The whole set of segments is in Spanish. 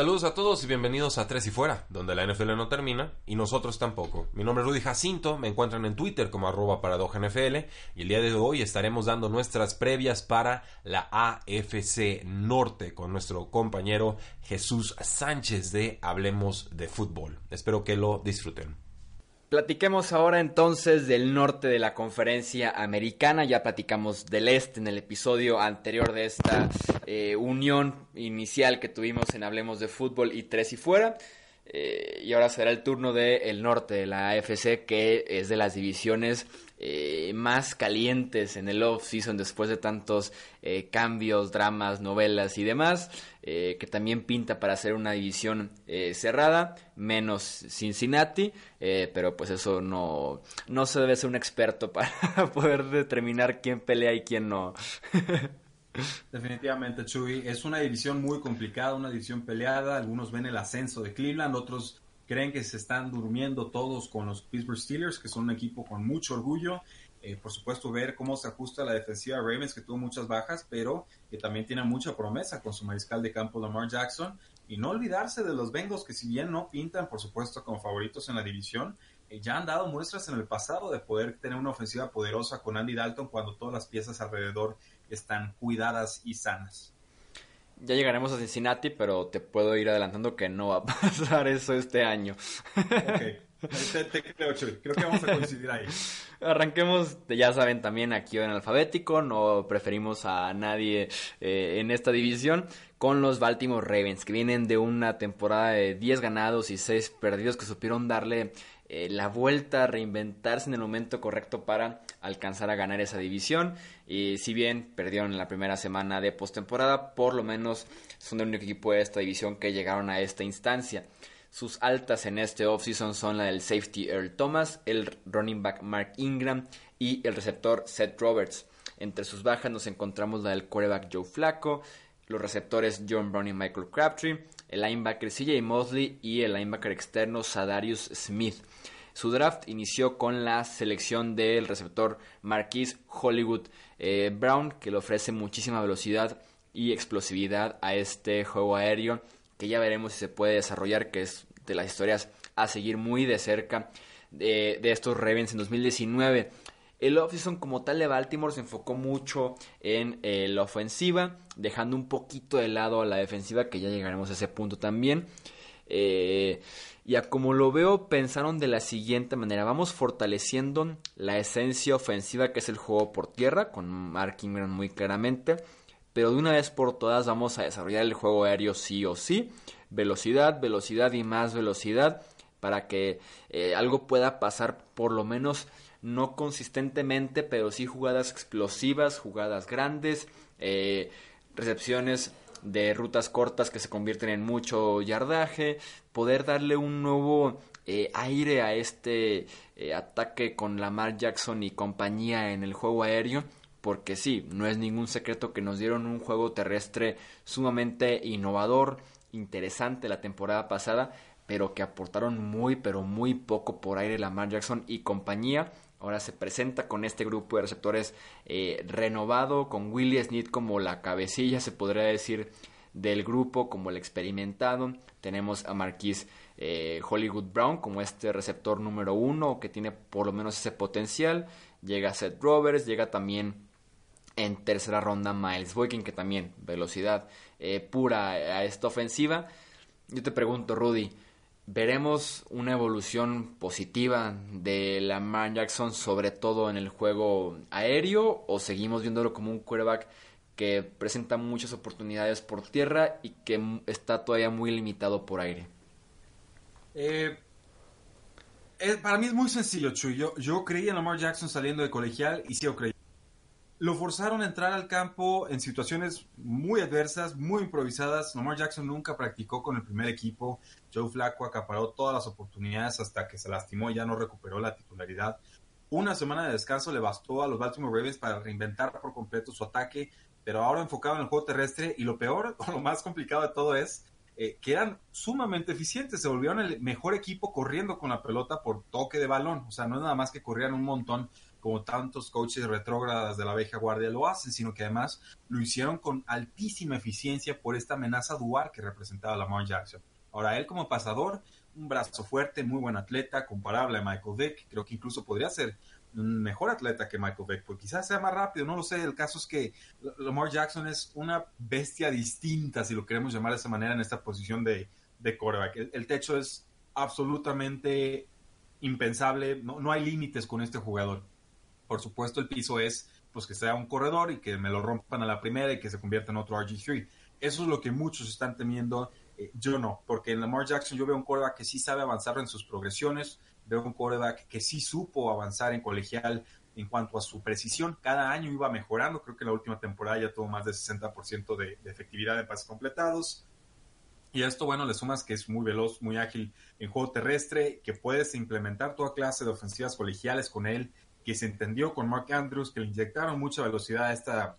Saludos a todos y bienvenidos a Tres y Fuera, donde la NFL no termina y nosotros tampoco. Mi nombre es Rudy Jacinto, me encuentran en Twitter como arroba NFL y el día de hoy estaremos dando nuestras previas para la AFC Norte con nuestro compañero Jesús Sánchez de Hablemos de Fútbol. Espero que lo disfruten. Platiquemos ahora entonces del norte de la conferencia americana. Ya platicamos del este en el episodio anterior de esta eh, unión inicial que tuvimos en Hablemos de Fútbol y Tres y Fuera. Eh, y ahora será el turno del norte de la AFC, que es de las divisiones eh, más calientes en el off-season después de tantos eh, cambios, dramas, novelas y demás, eh, que también pinta para ser una división cerrada, menos Cincinnati, pero pues eso no, no se debe ser un experto para poder determinar quién pelea y quién no. Definitivamente, Chuy. Es una división muy complicada, una división peleada. Algunos ven el ascenso de Cleveland, otros creen que se están durmiendo todos con los Pittsburgh Steelers, que son un equipo con mucho orgullo. Eh, por supuesto, ver cómo se ajusta la defensiva de Ravens, que tuvo muchas bajas, pero que también tiene mucha promesa con su mariscal de campo Lamar Jackson. Y no olvidarse de los Bengals, que si bien no pintan, por supuesto, como favoritos en la división, eh, ya han dado muestras en el pasado de poder tener una ofensiva poderosa con Andy Dalton cuando todas las piezas alrededor están cuidadas y sanas. Ya llegaremos a Cincinnati, pero te puedo ir adelantando que no va a pasar eso este año. Ok. Te, creo, Creo que vamos a coincidir ahí. Arranquemos, ya saben, también aquí en alfabético. No preferimos a nadie eh, en esta división. Con los Baltimore Ravens, que vienen de una temporada de 10 ganados y 6 perdidos, que supieron darle eh, la vuelta, reinventarse en el momento correcto para alcanzar a ganar esa división. Y si bien perdieron en la primera semana de postemporada, por lo menos son el único equipo de esta división que llegaron a esta instancia. Sus altas en este offseason son la del safety Earl Thomas, el running back Mark Ingram y el receptor Seth Roberts. Entre sus bajas nos encontramos la del quarterback Joe Flacco, los receptores John Brown y Michael Crabtree, el linebacker CJ Mosley y el linebacker externo Sadarius Smith. Su draft inició con la selección del receptor Marquis Hollywood eh, Brown, que le ofrece muchísima velocidad y explosividad a este juego aéreo, que ya veremos si se puede desarrollar, que es de las historias a seguir muy de cerca de, estos Ravens en 2019. El offseason como tal de Baltimore se enfocó mucho en eh, la ofensiva, dejando un poquito de lado a la defensiva, que ya llegaremos a ese punto también. Eh, y a como lo veo, pensaron de la siguiente manera. Vamos fortaleciendo la esencia ofensiva que es el juego por tierra, con Mark Ingram muy claramente. Pero de una vez por todas vamos a desarrollar el juego aéreo sí o sí. Velocidad, velocidad y más velocidad. Para que eh, algo pueda pasar por lo menos no consistentemente, pero sí jugadas explosivas, jugadas grandes, eh, recepciones de rutas cortas que se convierten en mucho yardaje, poder darle un nuevo eh, aire a este eh, ataque con Lamar Jackson y compañía en el juego aéreo. Porque sí, no es ningún secreto que nos dieron un juego terrestre sumamente innovador, interesante la temporada pasada, pero que aportaron muy, pero muy poco por aire Lamar Jackson y compañía. Ahora se presenta con este grupo de receptores eh, renovado, con Willie Snead como la cabecilla, se podría decir, del grupo, como el experimentado. Tenemos a Marquis eh, Hollywood Brown como este receptor número uno, que tiene por lo menos ese potencial. Llega Seth Roberts, llega también en tercera ronda Miles Boykin, que también velocidad eh, pura a esta ofensiva. Yo te pregunto, Rudy, veremos una evolución positiva de Lamar Jackson, sobre todo en el juego aéreo, o seguimos viéndolo como un quarterback que presenta muchas oportunidades por tierra y que está todavía muy limitado por aire? Eh, para mí es muy sencillo, Chuy. Yo, yo creí en Lamar Jackson saliendo de colegial y sí lo creí. Lo forzaron a entrar al campo en situaciones muy adversas, muy improvisadas. Lamar Jackson nunca practicó con el primer equipo. Joe Flacco acaparó todas las oportunidades hasta que se lastimó y ya no recuperó la titularidad. Una semana de descanso le bastó a los Baltimore Ravens para reinventar por completo su ataque, pero ahora enfocado en el juego terrestre y lo peor o lo más complicado de todo es eh, que eran sumamente eficientes, se volvieron el mejor equipo corriendo con la pelota por toque de balón, o sea, no es nada más que corrían un montón como tantos coaches retrógradas de la vieja guardia lo hacen, sino que además lo hicieron con altísima eficiencia por esta amenaza dual que representaba Lamar Jackson. Ahora, él como pasador, un brazo fuerte, muy buen atleta, comparable a Michael Vick, creo que incluso podría ser un mejor atleta que Michael Vick, porque quizás sea más rápido, no lo sé, el caso es que Lamar Jackson es una bestia distinta, si lo queremos llamar de esa manera, en esta posición de, de quarterback. El, techo es absolutamente impensable, no, no hay límites con este jugador. Por supuesto, el piso es pues que sea un corredor y que me lo rompan a la primera y que se convierta en otro RG3. Eso es lo que muchos están temiendo. Eh, yo no, porque en Lamar Jackson yo veo un quarterback que sí sabe avanzar en sus progresiones, veo un quarterback que sí supo avanzar en colegial en cuanto a su precisión. Cada año iba mejorando, creo que en la última temporada ya tuvo más de 60% de, de efectividad en pases completados. Y a esto, bueno, le sumas que es muy veloz, muy ágil en juego terrestre, que puedes implementar toda clase de ofensivas colegiales con él, que se entendió con Mark Andrews, que le inyectaron mucha velocidad a esta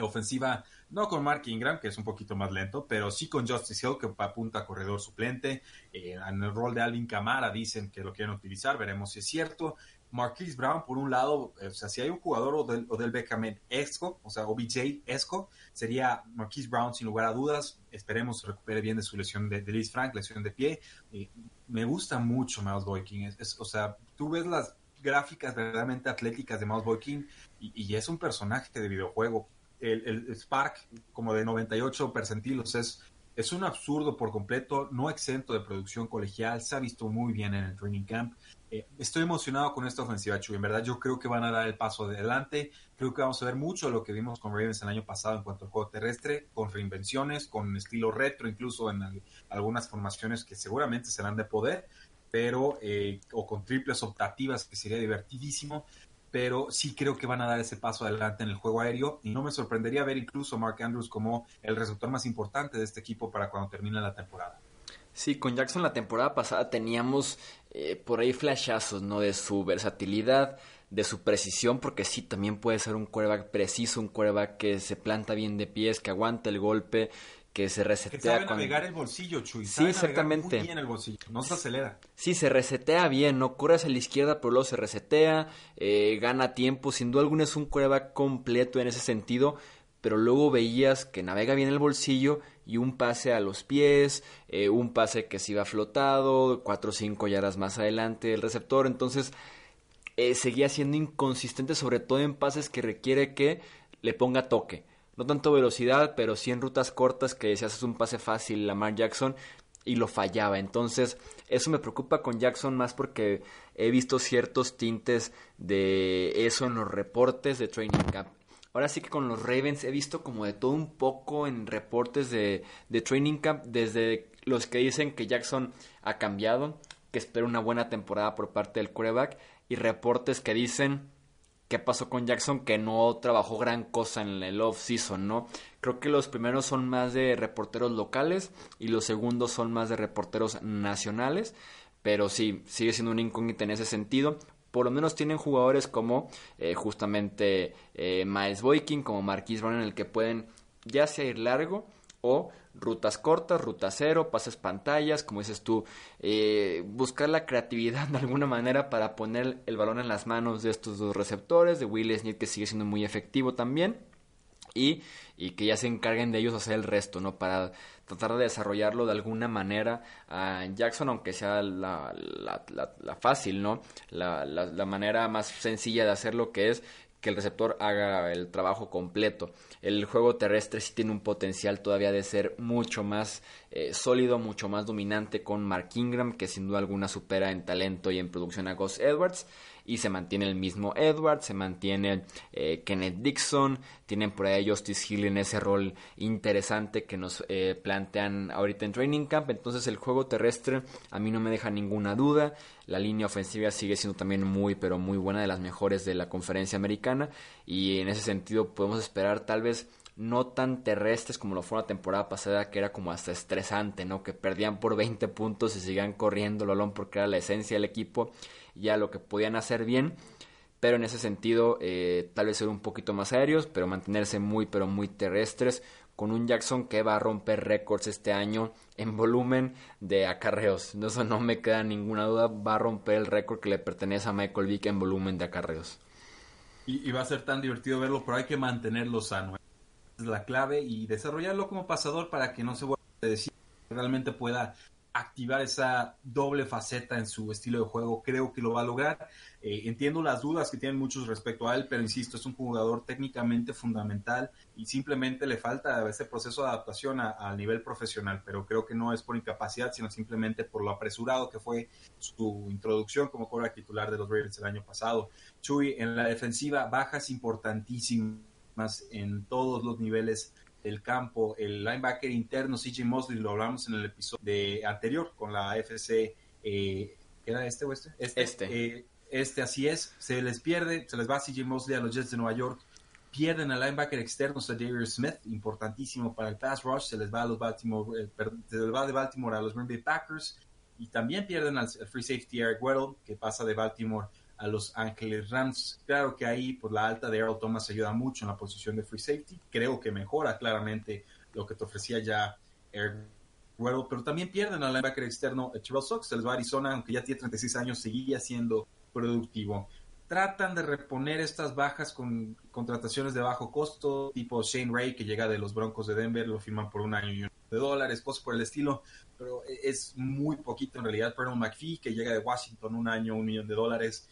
ofensiva, no con Mark Ingram, que es un poquito más lento, pero sí con Justice Hill, que apunta a corredor suplente. Eh, en el rol de Alvin Camara dicen que lo quieren utilizar, veremos si es cierto. Marquise Brown, por un lado, eh, o sea, si hay un jugador o del, o del Beckham esco, o sea, OBJ esco, sería Marquise Brown sin lugar a dudas. Esperemos recupere bien de su lesión de, de Frank, lesión de pie. Eh, me gusta mucho Miles Boykin, o sea, tú ves las gráficas verdaderamente atléticas de Mouse Boy King y, es un personaje de videojuego. El, Spark, como de 98 percentilos, es, es un absurdo por completo, no exento de producción colegial, se ha visto muy bien en el training camp. Eh, estoy emocionado con esta ofensiva, Chuy. En verdad, yo creo que van a dar el paso adelante. Creo que vamos a ver mucho de lo que vimos con Ravens el año pasado en cuanto al juego terrestre, con reinvenciones, con estilo retro, incluso en algunas formaciones que seguramente serán de poder pero eh, o con triples optativas, que sería divertidísimo, pero sí creo que van a dar ese paso adelante en el juego aéreo y no me sorprendería ver incluso a Mark Andrews como el receptor más importante de este equipo para cuando termine la temporada. Sí, con Jackson la temporada pasada teníamos eh, por ahí flashazos, ¿no? De su versatilidad, de su precisión, porque sí, también puede ser un quarterback preciso, un quarterback que se planta bien de pies, que aguanta el golpe, que se resetea. Que sabe navegar el bolsillo, Chuy. Sí, exactamente. Muy bien el bolsillo, no se acelera. Sí, se resetea bien, no corre hacia la izquierda, pero luego se resetea, eh, gana tiempo. Sin duda alguna es un quarterback completo en ese sentido, pero luego veías que navega bien el bolsillo y un pase a los pies, eh, un pase que se iba flotado, cuatro o cinco yardas más adelante el receptor. Entonces, eh, seguía siendo inconsistente, sobre todo en pases que requiere que le ponga toque no tanto velocidad, pero sí en rutas cortas que si haces un pase fácil Lamar Jackson y lo fallaba. Entonces, eso me preocupa con Jackson más porque he visto ciertos tintes de eso en los reportes de Training Camp. Ahora sí que con los Ravens he visto como de todo un poco en reportes de, de Training Camp, desde los que dicen que Jackson ha cambiado, que espera una buena temporada por parte del quarterback, y reportes que dicen qué pasó con Jackson que no trabajó gran cosa en el off-season, ¿no? Creo que los primeros son más de reporteros locales y los segundos son más de reporteros nacionales, pero sí, sigue siendo un incógnita en ese sentido. Por lo menos tienen jugadores como eh, justamente eh, Miles Boykin, como Marquis Brown, en el que pueden ya sea ir largo o rutas cortas, ruta cero, pases pantallas, como dices tú, eh, buscar la creatividad de alguna manera para poner el balón en las manos de estos dos receptores, de Will Smith que sigue siendo muy efectivo también. Y, y, que ya se encarguen de ellos hacer el resto, ¿no? Para tratar de desarrollarlo de alguna manera a Jackson, aunque sea la, la, la, fácil, ¿no? La, manera más sencilla de hacerlo que es que el receptor haga el trabajo completo. El juego terrestre sí tiene un potencial todavía de ser mucho más eh, sólido, mucho más dominante con Mark Ingram, que sin duda alguna supera en talento y en producción a Gus Edwards. Y se mantiene el mismo Edwards, se mantiene eh, Kenneth Dixon, tienen por ahí Justice Hill en ese rol interesante que nos eh, plantean ahorita en Training Camp, entonces el juego terrestre a mí no me deja ninguna duda, la línea ofensiva sigue siendo también muy pero muy buena de las mejores de la conferencia americana. Y en ese sentido podemos esperar tal vez no tan terrestres como lo fue la temporada pasada, que era como hasta estresante, ¿no? Que perdían por 20 puntos y seguían corriendo el balón porque era la esencia del equipo, ya lo que podían hacer bien. Pero en ese sentido, eh, tal vez ser un poquito más aéreos, pero mantenerse muy, pero muy terrestres, con un Jackson que va a romper récords este año en volumen de acarreos. Eso no me queda ninguna duda, va a romper el récord que le pertenece a Michael Vick en volumen de acarreos. Y, y va a ser tan divertido verlo, pero hay que mantenerlo sano es la clave y desarrollarlo como pasador para que no se vuelva a decir realmente pueda activar esa doble faceta en su estilo de juego. Creo que lo va a lograr. Eh, entiendo las dudas que tienen muchos respecto a él, pero insisto, es un jugador técnicamente fundamental y simplemente le falta ese proceso de adaptación al nivel profesional, pero creo que no es por incapacidad, sino simplemente por lo apresurado que fue su introducción como cobra titular de los Ravens el año pasado. Chuy, en la defensiva, bajas importantísimas en todos los niveles del campo. El linebacker interno, CJ Mosley, lo hablamos en el episodio de anterior con la FC. Eh, ¿Era este o este? Este. Este. Eh, este, así es. Se les pierde, se les va CJ Mosley a los Jets de Nueva York. Pierden al linebacker externo, Darius Smith, importantísimo para el pass rush. Se les va a los Baltimore, eh, se les va de Baltimore a los Green Bay Packers. Y también pierden al, free safety Eric Weddle, que pasa de Baltimore a Los Ángeles Rams. Claro que ahí pues la alta de Earl Thomas ayuda mucho en la posición de free safety. Creo que mejora claramente lo que te ofrecía ya Eric Weddle, pero también pierden al linebacker externo Terrell Sox, se les va Arizona, aunque ya tiene 36 años, seguía siendo productivo. Tratan de reponer estas bajas con contrataciones de bajo costo, tipo Shane Ray, que llega de los Broncos de Denver, lo firman por un año y un de dólares, cosas por el estilo, pero es muy poquito en realidad. Perdón McPhee, que llega de Washington, un año, un millón de dólares.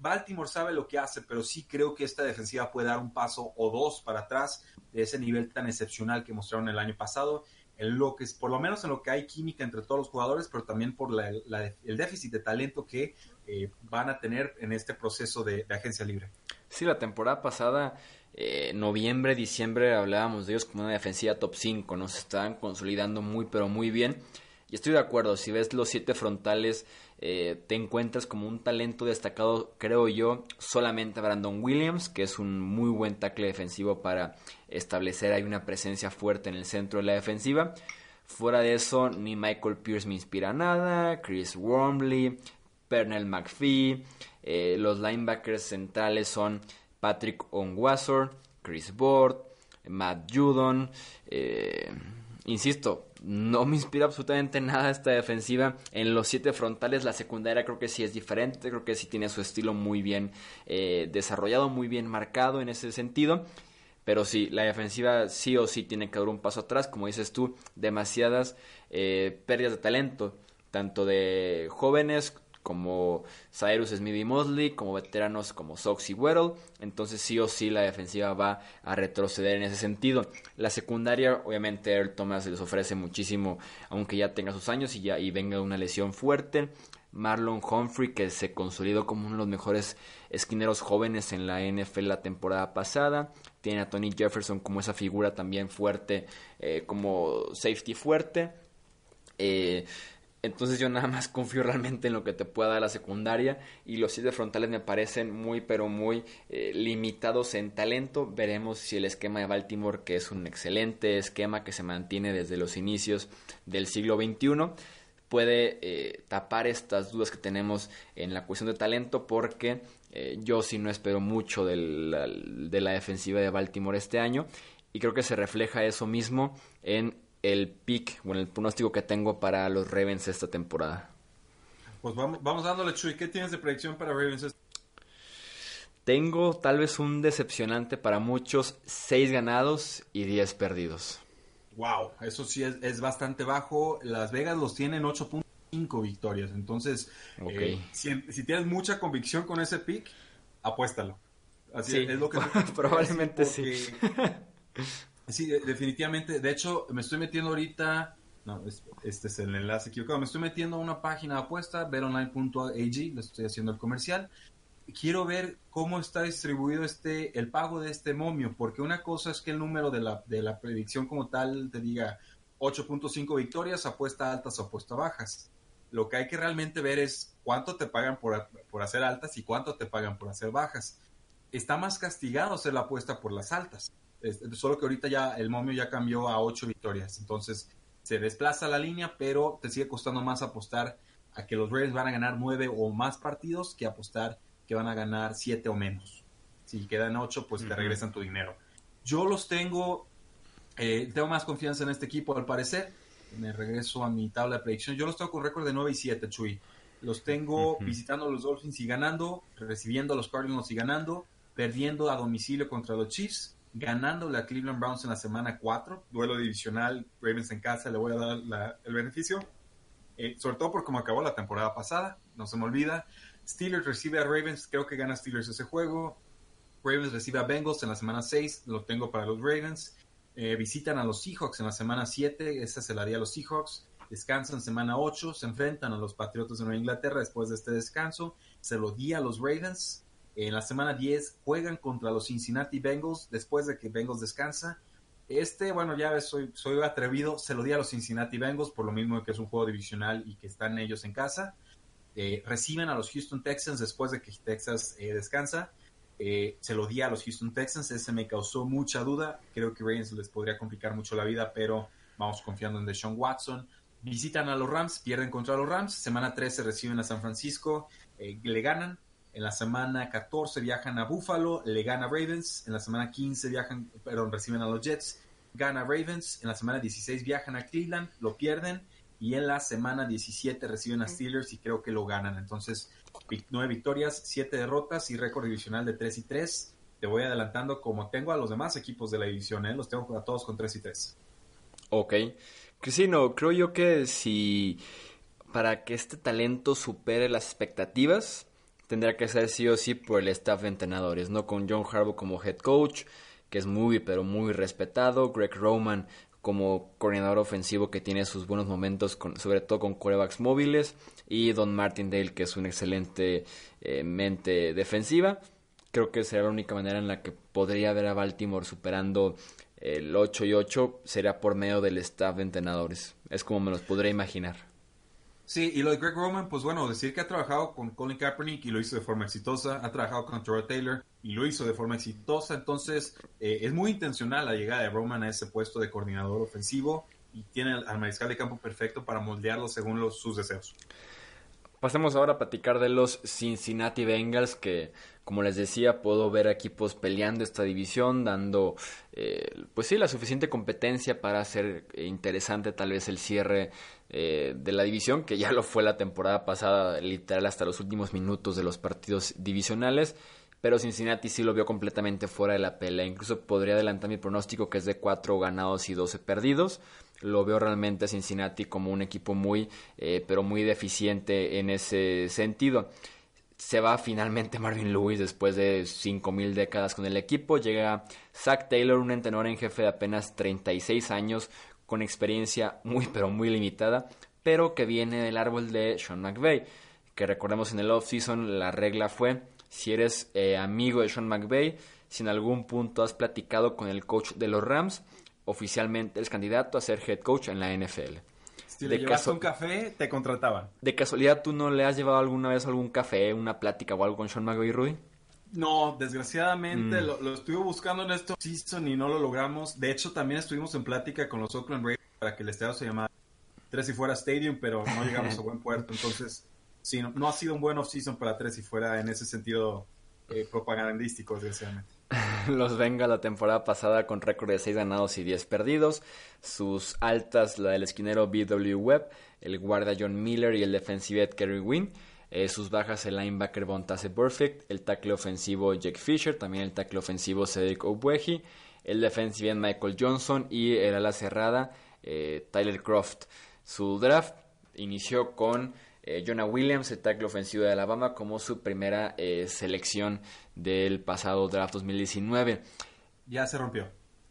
Baltimore sabe lo que hace, pero sí creo que esta defensiva puede dar un paso o dos para atrás de ese nivel tan excepcional que mostraron el año pasado. En lo que es, por lo menos en lo que hay química entre todos los jugadores, pero también por el déficit de talento que eh, van a tener en este proceso de, agencia libre. Sí, la temporada pasada, eh, noviembre, diciembre, hablábamos de ellos como una defensiva top 5, nos estaban consolidando muy, pero muy bien. Y estoy de acuerdo, si ves los siete frontales eh, te encuentras como un talento destacado, creo yo, solamente Brandon Williams, que es un muy buen tackle defensivo para establecer ahí una presencia fuerte en el centro de la defensiva. Fuera de eso, ni Michael Pierce me inspira nada, Chris Wormley, Pernell McPhee, eh, los linebackers centrales son Patrick Onwasor, Chris Board, Matt Judon, eh, insisto, no me inspira absolutamente nada esta defensiva. En los siete frontales, la secundaria creo que sí es diferente, creo que sí tiene su estilo muy bien eh, desarrollado, muy bien marcado en ese sentido. Pero sí, la defensiva sí o sí tiene que dar un paso atrás, como dices tú, demasiadas eh, pérdidas de talento, tanto de jóvenes como Cyrus Smith y Mosley, como veteranos como Sox y Weddle. Entonces sí o sí la defensiva va a retroceder en ese sentido. La secundaria, obviamente Earl Thomas les ofrece muchísimo, aunque ya tenga sus años y ya y venga una lesión fuerte. Marlon Humphrey, que se consolidó como uno de los mejores esquineros jóvenes en la NFL la temporada pasada. Tiene a Tony Jefferson como esa figura también fuerte, eh, como safety fuerte. Eh, entonces yo nada más confío realmente en lo que te pueda dar la secundaria y los siete frontales me parecen muy pero muy eh, limitados en talento. Veremos si el esquema de Baltimore, que es un excelente esquema que se mantiene desde los inicios del siglo XXI, puede eh, tapar estas dudas que tenemos en la cuestión de talento porque eh, yo sí no espero mucho de la defensiva de Baltimore este año y creo que se refleja eso mismo en el pick, bueno, el pronóstico que tengo para los Ravens esta temporada. Pues vamos, vamos dándole, Chuy. ¿Qué tienes de predicción para Ravens? Tengo tal vez un decepcionante para muchos, 6 ganados y 10 perdidos. Wow, eso sí es, bastante bajo. Las Vegas los tienen 8.5 victorias. Entonces, eh, si, tienes mucha convicción con ese pick, apuéstalo. Así es lo que probablemente sí. Sí, definitivamente. De hecho, me estoy metiendo ahorita. No, este es el enlace equivocado. Me estoy metiendo a una página de apuesta, betonline.ag, le estoy haciendo el comercial. quiero ver cómo está distribuido este, el pago de este momio, porque una cosa es que el número de la, de la predicción como tal te diga 8.5 victorias, apuesta altas o apuesta bajas. Lo que hay que realmente ver es cuánto te pagan por, por hacer altas y cuánto te pagan por hacer bajas. Está más castigado hacer la apuesta por las altas. Solo que ahorita ya el momio ya cambió a 8 victorias. Entonces se desplaza la línea, pero te sigue costando más apostar a que los Ravens van a ganar 9 o más partidos que apostar que van a ganar 7 o menos. Si quedan 8, pues te regresan tu dinero. Yo los tengo, eh, tengo más confianza en este equipo al parecer. Me regreso a mi tabla de predicción. Yo los tengo con récord de 9 y 7, Chuy. Los tengo visitando a los Dolphins y ganando, recibiendo a los Cardinals y ganando, perdiendo a domicilio contra los Chiefs, ganándole a Cleveland Browns en la semana 4, duelo divisional, Ravens en casa, le voy a dar el beneficio. Eh, sobre todo por cómo acabó la temporada pasada, no se me olvida. Steelers recibe a Ravens, creo que gana Steelers ese juego. Ravens recibe a Bengals en la semana 6, lo tengo para los Ravens. Eh, visitan a los Seahawks en la semana 7, esa se la haría a los Seahawks. Descansan semana 8, se enfrentan a los Patriotas de Nueva Inglaterra después de este descanso. Se lo di a los Ravens. En la semana 10 juegan contra los Cincinnati Bengals después de que Bengals descansa. Este, bueno, ya soy, soy atrevido, se lo di a los Cincinnati Bengals por lo mismo que es un juego divisional y que están ellos en casa. Eh, reciben a los Houston Texans después de que Texas eh, descansa. Eh, se lo di a los Houston Texans, ese me causó mucha duda. Creo que Ravens les podría complicar mucho la vida, pero vamos confiando en Deshaun Watson. Visitan a los Rams, pierden contra los Rams. Semana 13 reciben a San Francisco, le ganan. En la semana 14 viajan a Buffalo, le gana Ravens. En la semana 15 viajan, perdón, reciben a los Jets, gana Ravens. En la semana 16 viajan a Cleveland, lo pierden y en la semana 17 reciben a Steelers y creo que lo ganan. Entonces, nueve victorias, siete derrotas y récord divisional de 3 y 3. Te voy adelantando como tengo a los demás equipos de la división, ¿eh? los tengo a todos con 3 y 3. Ok. Crisino, creo yo que si para que este talento supere las expectativas, tendrá que ser sí o sí por el staff de entrenadores, ¿no? Con John Harbaugh como head coach, que es muy, pero muy respetado, Greg Roman como coordinador ofensivo que tiene sus buenos momentos, sobre todo con corebacks móviles, y Don Martindale, que es una excelente eh, mente defensiva. Creo que será la única manera en la que podría ver a Baltimore superando el 8 y 8, será por medio del staff de entrenadores. Es como me los podría imaginar. Sí, y lo de Greg Roman, pues bueno, decir que ha trabajado con Colin Kaepernick y lo hizo de forma exitosa, ha trabajado con Troy Taylor y lo hizo de forma exitosa, entonces eh, es muy intencional la llegada de Roman a ese puesto de coordinador ofensivo y tiene al mariscal de campo perfecto para moldearlo según sus deseos. Pasemos ahora a platicar de los Cincinnati Bengals, que como les decía, puedo ver equipos peleando esta división, dando, eh, pues sí, la suficiente competencia para hacer interesante tal vez el cierre eh, de la división, que ya lo fue la temporada pasada, literal hasta los últimos minutos de los partidos divisionales. Pero Cincinnati sí lo vio completamente fuera de la pelea. Incluso podría adelantar mi pronóstico que es de 4 ganados y 12 perdidos lo veo realmente a Cincinnati como un equipo muy, eh, pero muy deficiente en ese sentido. Se va finalmente Marvin Lewis después de 5.000 décadas con el equipo. Llega Zach Taylor, un entrenador en jefe de apenas 36 años, con experiencia muy, pero muy limitada, pero que viene del árbol de Sean McVay. Que recordemos en el off-season la regla fue: si eres eh, amigo de Sean McVay, si en algún punto has platicado con el coach de los Rams, oficialmente es candidato a ser head coach en la NFL. Si le llevaste un café, te contrataban. ¿De casualidad tú no le has llevado alguna vez algún café, una plática o algo con Sean y Rudy? No, desgraciadamente mm. lo, estuve buscando en esto season y no lo logramos. De hecho, también estuvimos en plática con los Oakland Raiders para que el estadio se llamara Tres y Fuera Stadium, pero no llegamos a buen puerto. Entonces, sí, no, ha sido un buen off-season para Tres y Fuera en ese sentido eh, propagandístico, desgraciadamente. Los venga la temporada pasada con récord de 6 ganados y 10 perdidos. Sus altas, la del esquinero BW Webb, el guardia John Miller y el defensive Kerry Wynn. Eh, sus bajas el linebacker Bontase Perfect, el tackle ofensivo Jack Fisher, también el tackle ofensivo Cedric Obweji, el defensive Michael Johnson y el ala cerrada eh, Tyler Croft. Su draft inició con eh, Jonah Williams, el tackle ofensivo de Alabama, como su primera selección del pasado draft 2019. Ya se rompió.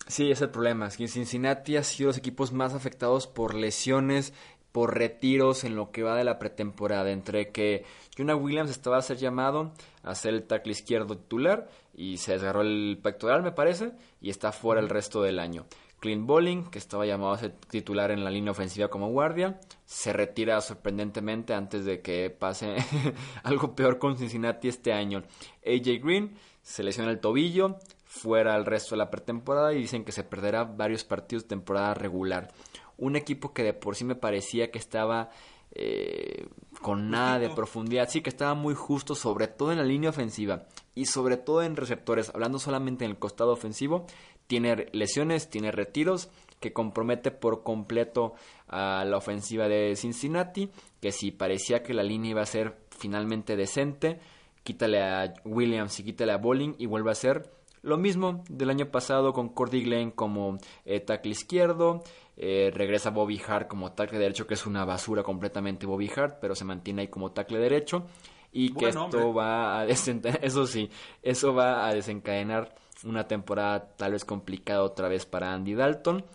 Sí, es el problema. Cincinnati ha sido los equipos más afectados por lesiones, por retiros en lo que va de la pretemporada, entre que Jonah Williams estaba a ser llamado a ser el tackle izquierdo titular y se desgarró el pectoral, me parece, y está fuera el resto del año. Clint Bowling, que estaba llamado a ser titular en la línea ofensiva como guardia, se retira sorprendentemente antes de que pase algo peor con Cincinnati este año. AJ Green se lesiona el tobillo, fuera el resto de la pretemporada y dicen que se perderá varios partidos de temporada regular. Un equipo que de por sí me parecía que estaba eh, con nada de profundidad, sí que estaba muy justo, sobre todo en la línea ofensiva y sobre todo en receptores, hablando solamente en el costado ofensivo, tiene lesiones, tiene retiros, que compromete por completo a la ofensiva de Cincinnati, que si parecía que la línea iba a ser finalmente decente, quítale a Williams y quítale a Bowling y vuelve a ser lo mismo del año pasado con Cordy Glenn como eh, tackle izquierdo, eh, regresa Bobby Hart como tackle derecho, que es una basura completamente Bobby Hart, pero se mantiene ahí como tackle derecho y que esto va a eso sí, eso va a desencadenar una temporada tal vez complicada otra vez para Andy Dalton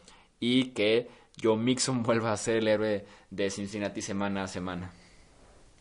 y que Joe Mixon vuelva a ser el héroe de Cincinnati semana a semana.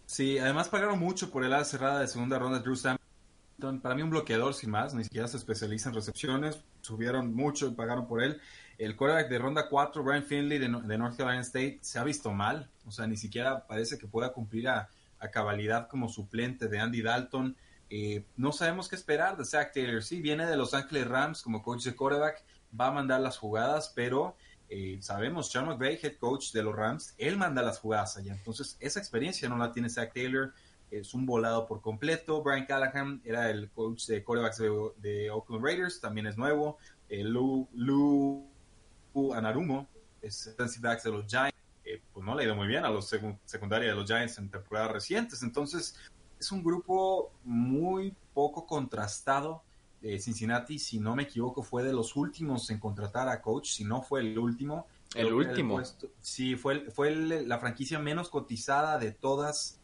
Sí, además pagaron mucho por el ala cerrada de segunda ronda de Drew Para mí un bloqueador sin más, ni siquiera se especializa en recepciones, subieron mucho y pagaron por él. El quarterback de ronda 4, Brian Finley de, North Carolina State, se ha visto mal, o sea, ni siquiera parece que pueda cumplir a, a cabalidad como suplente de Andy Dalton. Eh, no sabemos qué esperar de Zach Taylor. Sí, viene de Los Ángeles Rams como coach de quarterback, va a mandar las jugadas, pero eh, sabemos, Sean McVay, head coach de los Rams, él manda las jugadas allá. Entonces, esa experiencia no la tiene Zach Taylor. Es un volado por completo. Brian Callahan era el coach de quarterbacks de, Oakland Raiders, también es nuevo. Eh, Lou, Lou Anarumo es defensive backs de los Giants. pues no le ha ido muy bien a los secundarios de los Giants en temporadas recientes. Entonces, es un grupo muy poco contrastado. de Cincinnati, si no me equivoco, fue de los últimos en contratar a coach, si no fue el último. El último. sí, fue, fue la franquicia menos cotizada de todas.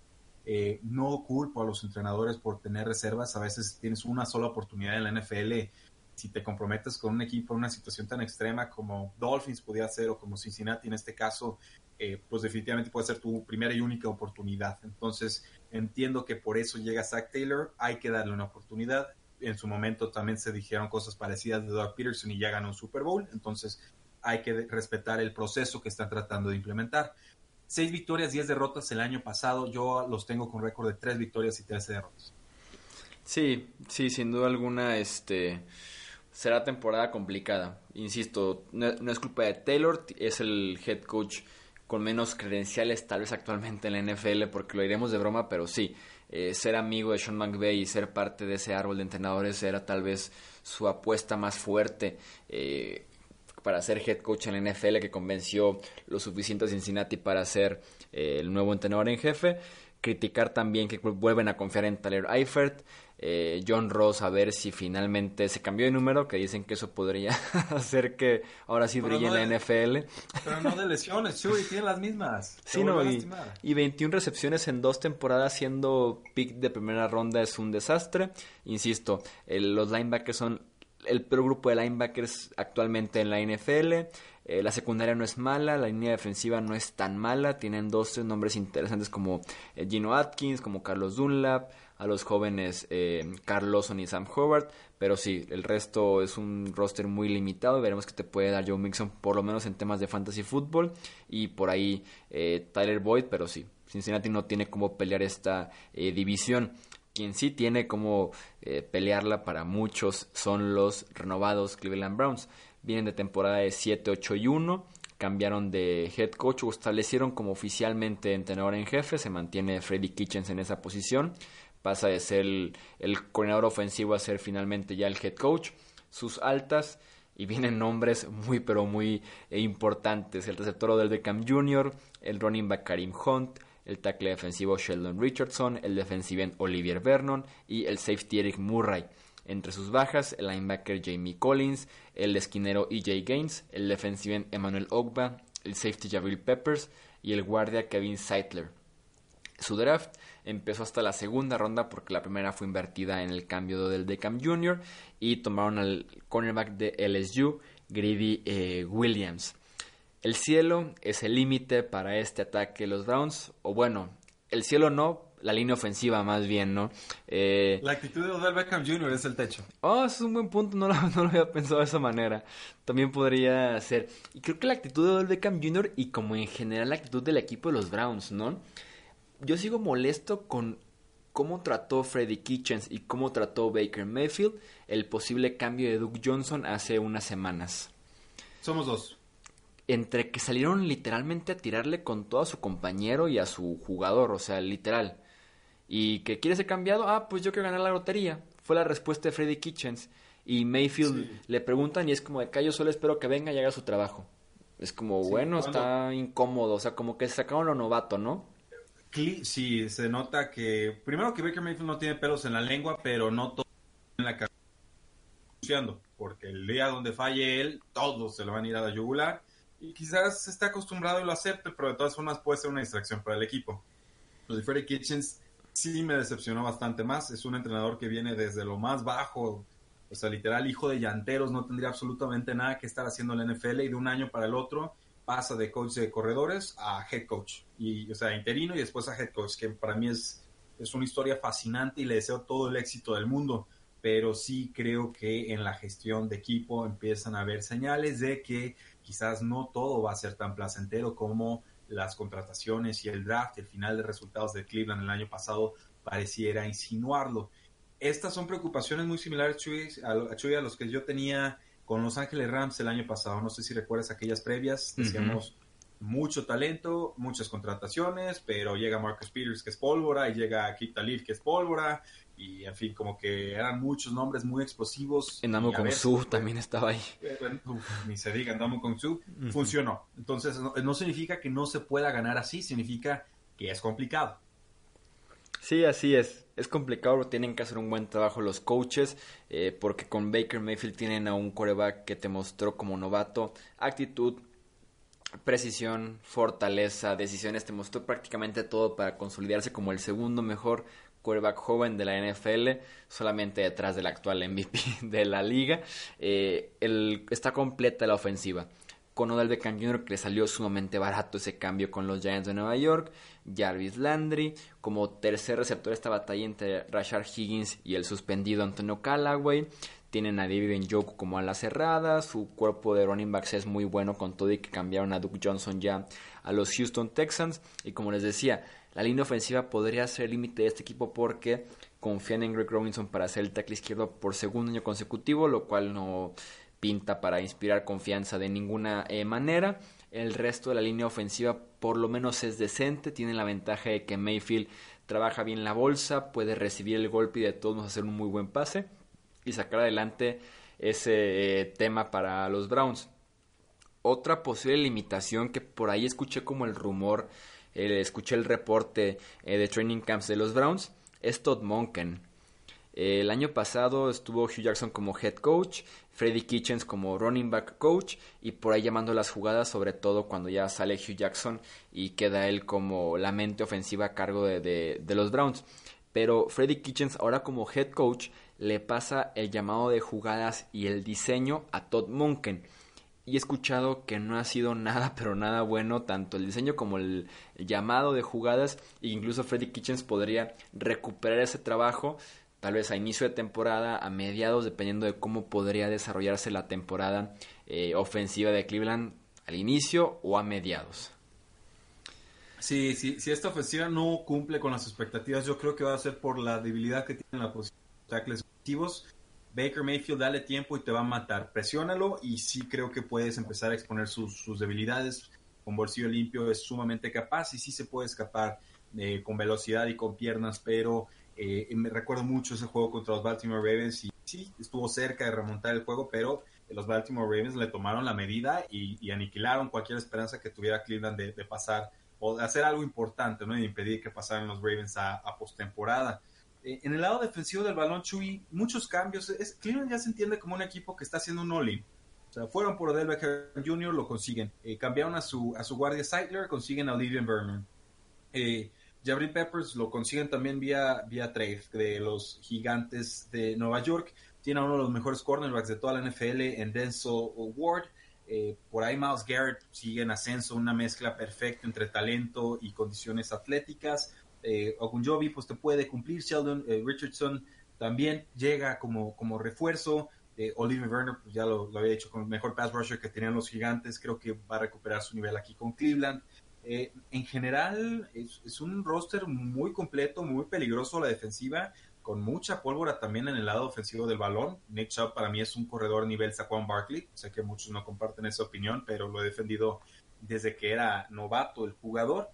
Eh, no culpo a los entrenadores por tener reservas. A veces tienes una sola oportunidad en la NFL. Si te comprometes con un equipo en una situación tan extrema como Dolphins podía ser o como Cincinnati en este caso, eh, pues definitivamente puede ser tu primera y única oportunidad. Entonces, entiendo que por eso llega Zach Taylor, hay que darle una oportunidad. En su momento también se dijeron cosas parecidas de Doug Peterson y ya ganó un Super Bowl, entonces hay que respetar el proceso que están tratando de implementar. Seis victorias, diez derrotas el año pasado, yo los tengo con récord de tres victorias y trece derrotas. Sí, sí, sin duda alguna, este será temporada complicada. Insisto, no es culpa de Taylor, es el head coach con menos credenciales tal vez actualmente en la NFL, porque lo iremos de broma, pero sí, eh, ser amigo de Sean McVay y ser parte de ese árbol de entrenadores era tal vez su apuesta más fuerte eh, para ser head coach en la NFL, que convenció lo suficiente a Cincinnati para ser eh, el nuevo entrenador en jefe. Criticar también que vuelven a confiar en Tyler Eifert. Eh, John Ross a ver si finalmente se cambió de número, que dicen que eso podría hacer que ahora sí brille en la NFL. Pero no de lesiones, Chuy, tiene las mismas. Sí, no, y, y, 21 recepciones en dos temporadas siendo pick de primera ronda es un desastre. Insisto, los linebackers son el peor grupo de linebackers actualmente en la NFL. Eh, la secundaria no es mala, la línea defensiva no es tan mala. Tienen dos nombres interesantes como eh, Gino Atkins, como Carlos Dunlap, a los jóvenes eh, Carl y Sam Howard. Pero sí, el resto es un roster muy limitado. Veremos qué te puede dar Joe Mixon, por lo menos en temas de fantasy fútbol. Y por ahí eh, Tyler Boyd, pero sí, Cincinnati no tiene cómo pelear esta eh, división. Quien sí tiene cómo pelearla para muchos son los renovados Cleveland Browns. Vienen de temporada de 7, 8 y 1 cambiaron de head coach o establecieron como oficialmente entrenador en jefe. Se mantiene Freddy Kitchens en esa posición pasa de ser el, coordinador ofensivo a ser finalmente ya el head coach. Sus altas y vienen nombres muy pero muy eh, importantes. El receptor del Beckham Jr., el running back Karim Hunt, el tackle defensivo Sheldon Richardson, el defensive Olivier Vernon y el safety Eric Murray. Entre sus bajas, el linebacker Jamie Collins, el esquinero EJ Gaines, el defensive Emmanuel Ogba, el safety Jabril Peppers y el guardia Kevin Seitler. Su draft empezó hasta la segunda ronda porque la primera fue invertida en el cambio del Decam Jr. y tomaron al cornerback de LSU, Greedy eh, Williams. El cielo es el límite para este ataque de los Browns, o bueno, el cielo no, la línea ofensiva más bien, ¿no? Eh, la actitud de Odell Beckham Jr. es el techo. Oh, es un buen punto, no lo, no lo, había pensado de esa manera. También podría ser. Y creo que la actitud de Odell Beckham Jr. y como en general la actitud del equipo de los Browns, ¿no? Yo sigo molesto con cómo trató Freddy Kitchens y cómo trató Baker Mayfield el posible cambio de Duke Johnson hace unas semanas. Somos dos entre que salieron literalmente a tirarle con todo a su compañero y a su jugador, o sea, literal. Y que quiere ser cambiado, ah, pues yo quiero ganar la lotería. Fue la respuesta de Freddy Kitchens. Y Mayfield le preguntan y es como de que yo solo espero que venga y haga su trabajo. Es como, bueno, está incómodo, o sea, como que sacaron lo novato, ¿no? Sí, se nota que, primero que Baker Mayfield no tiene pelos en la lengua, pero no todo en la cabeza. Porque el día donde falle él, todos se lo van a ir a la yugular y quizás esté acostumbrado y lo acepte, pero de todas formas puede ser una distracción para el equipo. Lo de Freddy Kitchens sí me decepcionó bastante más. Es un entrenador que viene desde lo más bajo, o sea, literal, hijo de llanteros, no tendría absolutamente nada que estar haciendo en la NFL y de un año para el otro pasa de coach de corredores a head coach, y, o sea, interino y después a head coach, que para mí es, es una historia fascinante y le deseo todo el éxito del mundo pero sí creo que en la gestión de equipo empiezan a haber señales de que quizás no todo va a ser tan placentero como las contrataciones y el draft, el final de resultados de Cleveland el año pasado pareciera insinuarlo. Estas son preocupaciones muy similares, a, a los que yo tenía con Los Ángeles Rams el año pasado. No sé si recuerdas aquellas previas, decíamos mucho talento, muchas contrataciones, pero llega Marcus Peters que es pólvora y llega Kit Talib que es pólvora y en fin, como que eran muchos nombres muy explosivos. Endamo con Su también estaba ahí. Eh, ni se diga, Endamo con Su funcionó. Entonces, no, significa que no se pueda ganar así, significa que es complicado. Sí, así es. Es complicado, tienen que hacer un buen trabajo los coaches, eh, porque con Baker Mayfield tienen a un coreback que te mostró como novato actitud, precisión, fortaleza, decisiones, te mostró prácticamente todo para consolidarse como el segundo mejor quarterback joven de la NFL, solamente detrás del actual MVP de la liga. Eh, está completa la ofensiva. Con Odell Beckham Jr. que le salió sumamente barato ese cambio con los Giants de Nueva York. Jarvis Landry como tercer receptor esta batalla entre Rashard Higgins y el suspendido Antonio Callaway. Tienen a David Njoku como a la cerrada. Su cuerpo de running backs es muy bueno con todo y que cambiaron a Duke Johnson ya a los Houston Texans. Y como les decía, la línea ofensiva podría ser el límite de este equipo porque confían en Greg Robinson para hacer el tackle izquierdo por segundo año consecutivo, lo cual no pinta para inspirar confianza de ninguna eh, manera. El resto de la línea ofensiva por lo menos es decente, tiene la ventaja de que Mayfield trabaja bien la bolsa, puede recibir el golpe y de todos hacer un muy buen pase y sacar adelante ese eh, tema para los Browns. Otra posible limitación que por ahí escuché como el rumor eh, escuché el reporte eh, de Training Camps de los Browns, es Todd Monken. Eh, el año pasado estuvo Hugh Jackson como head coach, Freddy Kitchens como running back coach y por ahí llamando las jugadas, sobre todo cuando ya sale Hugh Jackson y queda él como la mente ofensiva a cargo de, de los Browns. Pero Freddy Kitchens ahora como head coach le pasa el llamado de jugadas y el diseño a Todd Monken y he escuchado que no ha sido nada, pero nada bueno, tanto el diseño como el llamado de jugadas, e incluso Freddy Kitchens podría recuperar ese trabajo, tal vez a inicio de temporada, a mediados, dependiendo de cómo podría desarrollarse la temporada eh, ofensiva de Cleveland al inicio o a mediados. Sí, sí, si esta ofensiva no cumple con las expectativas, yo creo que va a ser por la debilidad que tienen la posición de tackles ofensivos Baker Mayfield, dale tiempo y te va a matar. Presiónalo y sí creo que puedes empezar a exponer sus, debilidades. Con bolsillo limpio es sumamente capaz y sí se puede escapar eh, con velocidad y con piernas, pero eh, me recuerdo mucho ese juego contra los Baltimore Ravens y sí, estuvo cerca de remontar el juego, pero los Baltimore Ravens le tomaron la medida y, aniquilaron cualquier esperanza que tuviera Cleveland de, pasar o de hacer algo importante, ¿no? Y impedir que pasaran los Ravens a, a postemporada. Eh, en el lado defensivo del balón, Chuy, muchos cambios. Es, Cleveland ya se entiende como un equipo que está haciendo un all-in. O sea, fueron por Odell Beckham Jr., lo consiguen. Eh, cambiaron a su, a su guardia Seidler, consiguen a Livian Berman. Eh, Peppers lo consiguen también vía, vía trade de los gigantes de Nueva York. Tiene a uno de los mejores cornerbacks de toda la NFL en Denzel Ward. Eh, por ahí Miles Garrett sigue en ascenso, una mezcla perfecta entre talento y condiciones atléticas. Eh, Ogunjobi pues te puede cumplir, Sheldon eh, Richardson también llega como, como refuerzo. Eh, Oliver Werner, pues ya lo, había dicho, con el mejor pass rusher que tenían los gigantes, creo que va a recuperar su nivel aquí con Cleveland. Eh, en general es, es, un roster muy completo, muy peligroso la defensiva, con mucha pólvora también en el lado ofensivo del balón. Nick Chubb para mí es un corredor nivel Saquon Barkley. Sé que muchos no comparten esa opinión, pero lo he defendido desde que era novato el jugador.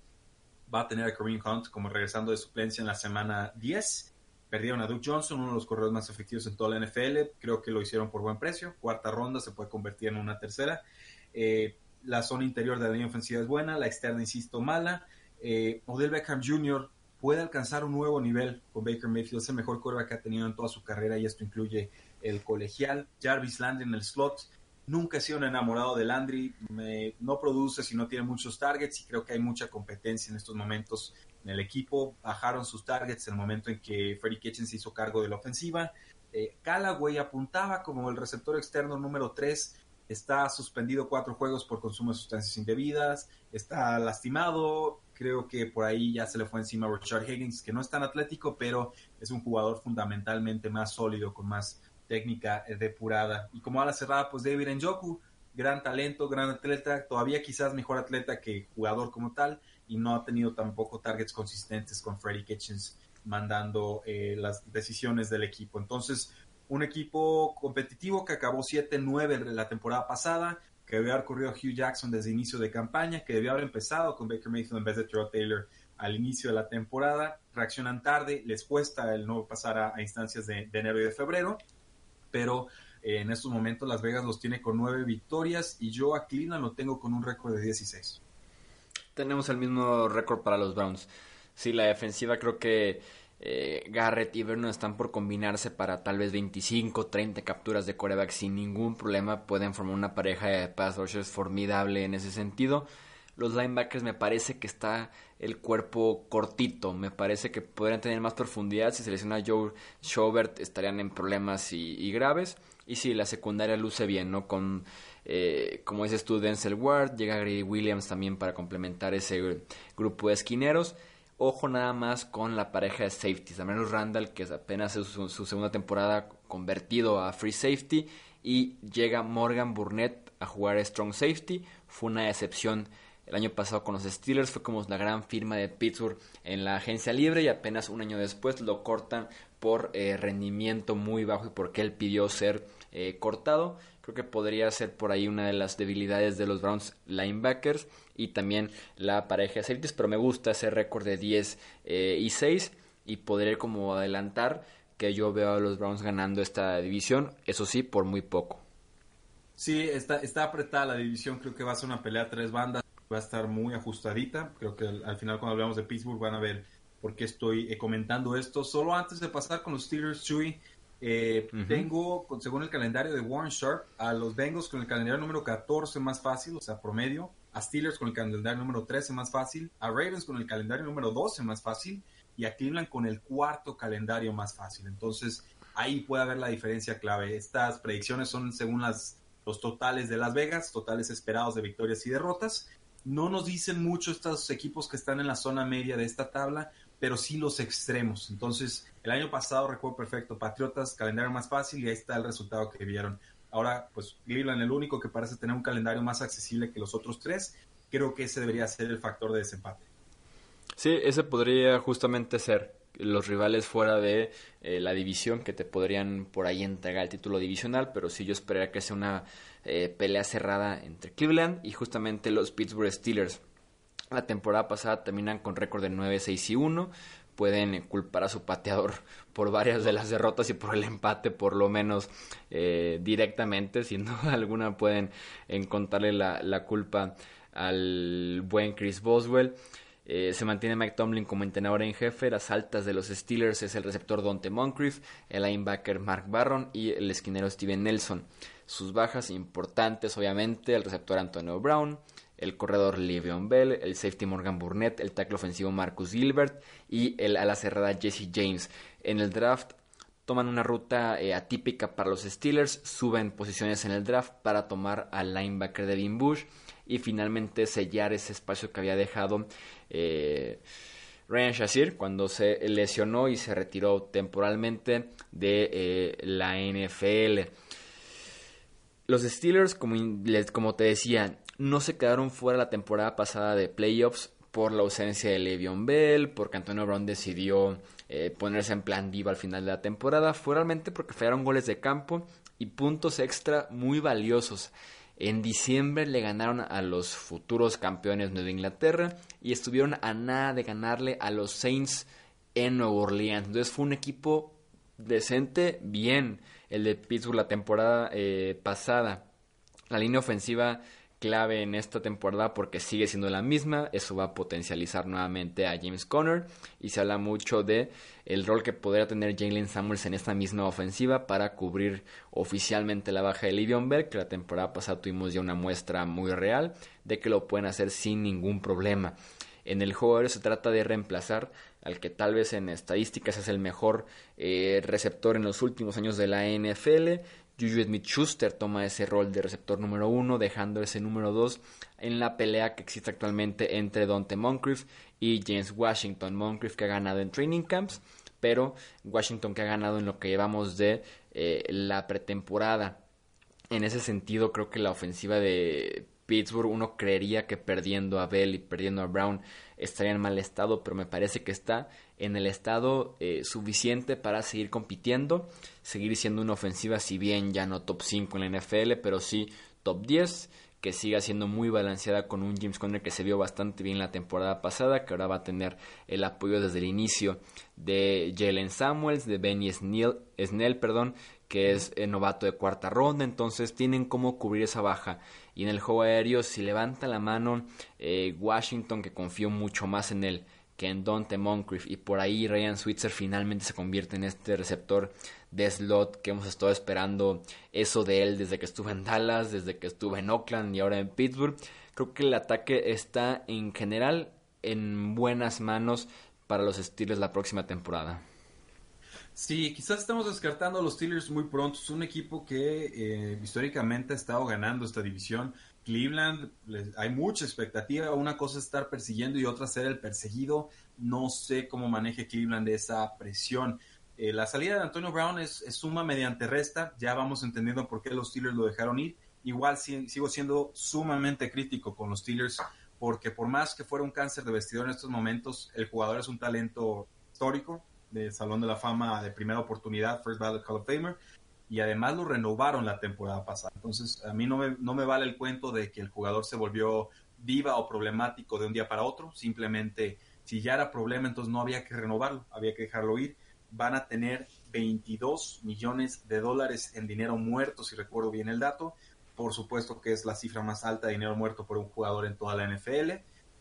Va a tener a Kareem Hunt como regresando de suplencia en la semana 10. Perdieron a Duke Johnson, uno de los corredores más efectivos en toda la NFL. Creo que lo hicieron por buen precio. Cuarta ronda se puede convertir en una tercera. Eh, la zona interior de la línea ofensiva es buena, la externa, insisto, mala. Eh, Odell Beckham Jr. puede alcanzar un nuevo nivel con Baker Mayfield, es el mejor quarterback que ha tenido en toda su carrera y esto incluye el colegial. Jarvis Landry en el slot. Nunca he sido un enamorado de Landry, me, no produce si no tiene muchos targets y creo que hay mucha competencia en estos momentos en el equipo. Bajaron sus targets en el momento en que Freddie Kitchens hizo cargo de la ofensiva. Eh, Callaway apuntaba como el receptor externo número 3 está suspendido cuatro juegos por consumo de sustancias indebidas, está lastimado, creo que por ahí ya se le fue encima a Richard Higgins, que no es tan atlético, pero es un jugador fundamentalmente más sólido, con más técnica depurada. Y como a la cerrada, pues David Njoku, gran talento, gran atleta, todavía quizás mejor atleta que jugador como tal, y no ha tenido tampoco targets consistentes con Freddie Kitchens mandando eh, las decisiones del equipo. Entonces, un equipo competitivo que acabó 7-9 la temporada pasada, que debió haber corrido Hugh Jackson desde inicio de campaña, que debió haber empezado con Baker Mayfield en vez de Terrell Taylor al inicio de la temporada. Reaccionan tarde, les cuesta el no pasar a, instancias de, enero y de febrero, pero eh, en estos momentos Las Vegas los tiene con nueve victorias y yo a Cleveland lo tengo con un récord de 16. Tenemos el mismo récord para los Browns. Sí, la defensiva creo que eh, Garrett y Vernon están por combinarse para tal vez 25, 30 capturas de coreback sin ningún problema. Pueden formar una pareja de pass rushers formidable en ese sentido. Los linebackers me parece que está el cuerpo cortito. Me parece que podrían tener más profundidad. Si se lesiona Joe Schobert estarían en problemas y, graves. Y si la secundaria luce bien, ¿no? Con, eh, como dices tú, Denzel Ward, llega Grady Williams también para complementar ese grupo de esquineros. Ojo nada más con la pareja de safeties. menos Randall, que apenas es su, segunda temporada convertido a free safety. Y llega Morgan Burnett a jugar strong safety. Fue una decepción el año pasado con los Steelers. Fue como la gran firma de Pittsburgh en la agencia libre. Y apenas un año después lo cortan por eh, rendimiento muy bajo y porque él pidió ser eh, cortado. Creo que podría ser por ahí una de las debilidades de los Browns linebackers y también la pareja de safeties, pero me gusta ese récord de 10 eh, y 6 y poder como adelantar que yo veo a los Browns ganando esta división, eso sí, por muy poco. Sí, está, está apretada la división, creo que va a ser una pelea a tres bandas, va a estar muy ajustadita, creo que al, final cuando hablamos de Pittsburgh van a ver por qué estoy eh, comentando esto. Solo antes de pasar con los Steelers, Chewy, eh, Tengo, según el calendario de Warren Sharp, a los Bengals con el calendario número 14 más fácil, o sea, promedio, a Steelers con el calendario número 13 más fácil, a Ravens con el calendario número 12 más fácil y a Cleveland con el cuarto calendario más fácil. Entonces, ahí puede haber la diferencia clave. Estas predicciones son según las, los totales de Las Vegas, totales esperados de victorias y derrotas. No nos dicen mucho estos equipos que están en la zona media de esta tabla, pero sí los extremos. Entonces, el año pasado, recuerdo perfecto, Patriotas, calendario más fácil y ahí está el resultado que vieron. Ahora, pues Cleveland, el único que parece tener un calendario más accesible que los otros tres, creo que ese debería ser el factor de desempate. Sí, ese podría justamente ser los rivales fuera de eh, la división que te podrían por ahí entregar el título divisional, pero sí yo esperaría que sea una eh, pelea cerrada entre Cleveland y justamente los Pittsburgh Steelers. La temporada pasada terminan con récord de 9, 6 y 1. Pueden culpar a su pateador por varias de las derrotas y por el empate, por lo menos eh, directamente. Sin duda alguna, pueden encontrarle la, la culpa al buen Chris Boswell. Eh, se mantiene Mike Tomlin como entrenador en jefe. Las altas de los Steelers es el receptor Dante Moncrief, el linebacker Mark Barron y el esquinero Steven Nelson. Sus bajas importantes, obviamente, el receptor Antonio Brown, el corredor Le'Veon Bell, el safety Morgan Burnett, el tackle ofensivo Marcus Gilbert y el ala cerrada Jesse James. En el draft toman una ruta eh, atípica para los Steelers, suben posiciones en el draft para tomar al linebacker de Devin Bush y finalmente sellar ese espacio que había dejado eh, Ryan Shazir cuando se lesionó y se retiró temporalmente de eh, la NFL. Los Steelers, como, te decía, no se quedaron fuera la temporada pasada de playoffs por la ausencia de Le'Veon Bell, porque Antonio Brown decidió eh, ponerse en plan diva al final de la temporada, fue realmente porque fallaron goles de campo y puntos extra muy valiosos. En diciembre le ganaron a los futuros campeones de Inglaterra y estuvieron a nada de ganarle a los Saints en Nueva Orleans. Entonces fue un equipo decente, bien el de Pittsburgh la temporada eh, pasada. La línea ofensiva clave en esta temporada porque sigue siendo la misma. Eso va a potencializar nuevamente a James Conner y se habla mucho de el rol que podría tener Jalen Samuels en esta misma ofensiva para cubrir oficialmente la baja de Livion Bell, que la temporada pasada tuvimos ya una muestra muy real de que lo pueden hacer sin ningún problema. En el juego se trata de reemplazar al que tal vez en estadísticas es el mejor eh, receptor en los últimos años de la NFL Juju Smith-Schuster toma ese rol de receptor número uno, dejando ese número dos en la pelea que existe actualmente entre Dante Moncrief y James Washington. Moncrief que ha ganado en training camps, pero Washington que ha ganado en lo que llevamos de eh, la pretemporada. En ese sentido, creo que la ofensiva de Pittsburgh, uno creería que perdiendo a Bell y perdiendo a Brown estaría en mal estado, pero me parece que está en el estado eh, suficiente para seguir compitiendo, seguir siendo una ofensiva, si bien ya no top 5 en la NFL, pero sí top 10, que siga siendo muy balanceada con un James Conner que se vio bastante bien la temporada pasada, que ahora va a tener el apoyo desde el inicio de Jalen Samuels, de Benny Snell, Snell perdón, que es el novato de cuarta ronda, entonces tienen cómo cubrir esa baja. Y en el juego aéreo, si levanta la mano eh, Washington, que confió mucho más en él que en Dante Moncrief, y por ahí Ryan Switzer finalmente se convierte en este receptor de slot que hemos estado esperando eso de él desde que estuvo en Dallas, desde que estuvo en Oakland y ahora en Pittsburgh. Creo que el ataque está en general en buenas manos para los Steelers la próxima temporada. Sí, quizás estamos descartando a los Steelers muy pronto. Es un equipo que eh, históricamente ha estado ganando esta división. Cleveland, hay mucha expectativa. Una cosa es estar persiguiendo y otra ser el perseguido. No sé cómo maneje Cleveland esa presión. Eh, la salida de Antonio Brown es, suma mediante resta. Ya vamos entendiendo por qué los Steelers lo dejaron ir. Igual sigo siendo sumamente crítico con los Steelers porque por más que fuera un cáncer de vestidor en estos momentos, el jugador es un talento histórico de Salón de la Fama de primera oportunidad, First Ballot Hall of Famer, y además lo renovaron la temporada pasada. Entonces, a mí no me, no me vale el cuento de que el jugador se volvió viva o problemático de un día para otro, simplemente si ya era problema, entonces no había que renovarlo, había que dejarlo ir. Van a tener 22 millones de dólares en dinero muerto, si recuerdo bien el dato. Por supuesto que es la cifra más alta de dinero muerto por un jugador en toda la NFL.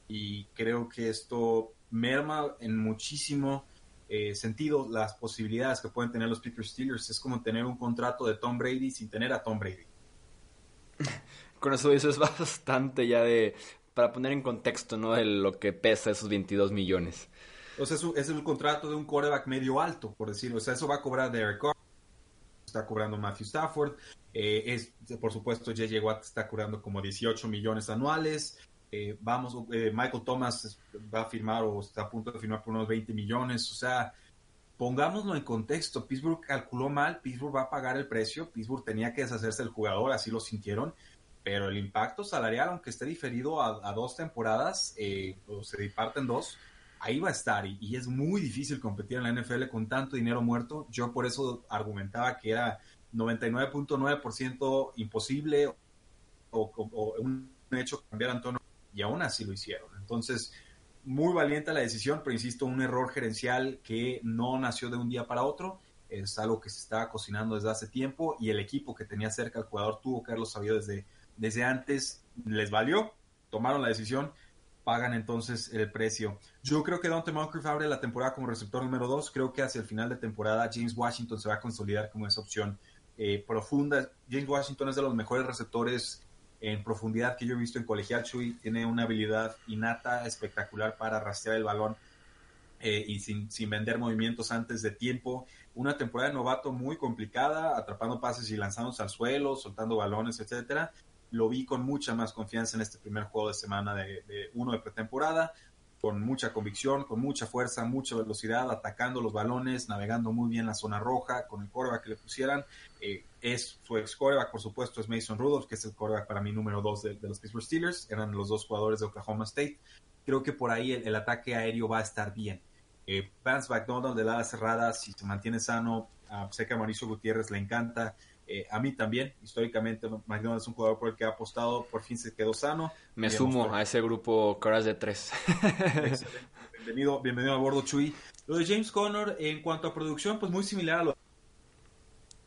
Y creo que esto merma en muchísimo eh, sentido las posibilidades que pueden tener los Pittsburgh Steelers. Es como tener un contrato de Tom Brady sin tener a Tom Brady. Con eso, eso es bastante ya de... Para poner en contexto, ¿no? De lo que pesa esos 22 millones. O sea, es, el contrato de un quarterback medio alto, por decirlo. O sea, eso va a cobrar Derek Carr, está cobrando Matthew Stafford. Eh, es, por supuesto, J.J. Watt está cobrando como 18 millones anuales. Eh, vamos, eh, Michael Thomas va a firmar o está a punto de firmar por unos 20 millones, o sea, pongámoslo en contexto, Pittsburgh calculó mal, Pittsburgh va a pagar el precio, Pittsburgh tenía que deshacerse del jugador, así lo sintieron, pero el impacto salarial, aunque esté diferido a, dos temporadas, eh, o se en dos, ahí va a estar y, es muy difícil competir en la NFL con tanto dinero muerto. Yo por eso argumentaba que era 99.9% imposible o, o, un hecho cambiar a Antonio y aún así lo hicieron. Entonces, muy valiente la decisión, pero insisto, un error gerencial que no nació de un día para otro, es algo que se estaba cocinando desde hace tiempo y el equipo que tenía cerca al jugador tuvo que haberlo sabido desde, desde antes, les valió, tomaron la decisión, pagan entonces el precio. Yo creo que Dante Moncrief abre la temporada como receptor número 2, creo que hacia el final de temporada James Washington se va a consolidar como esa opción eh, profunda. James Washington es de los mejores receptores en profundidad que yo he visto en colegial. Chuy tiene una habilidad innata, espectacular para rastrear el balón eh, y sin, sin vender movimientos antes de tiempo. Una temporada de novato muy complicada, atrapando pases y lanzándose al suelo, soltando balones, etcétera. Lo vi con mucha más confianza en este primer juego de semana de, de uno de pretemporada con mucha convicción, con mucha fuerza, mucha velocidad, atacando los balones, navegando muy bien la zona roja, con el coreback que le pusieran. Eh, es su ex coreback, por supuesto, es Mason Rudolph, que es el coreback para mí número dos de, los Pittsburgh Steelers. Eran los dos jugadores de Oklahoma State. Creo que por ahí el, ataque aéreo va a estar bien. Eh, Vance McDonald de la cerrada, si se mantiene sano, sé que a Mauricio Gutiérrez le encanta. Eh, a mí también, históricamente, McDonald es un jugador por el que ha apostado, por fin se quedó sano. Me sumo a ese grupo caras de tres. bienvenido, bienvenido a bordo, Chuy. Lo de James Conner, en cuanto a producción, pues muy similar a lo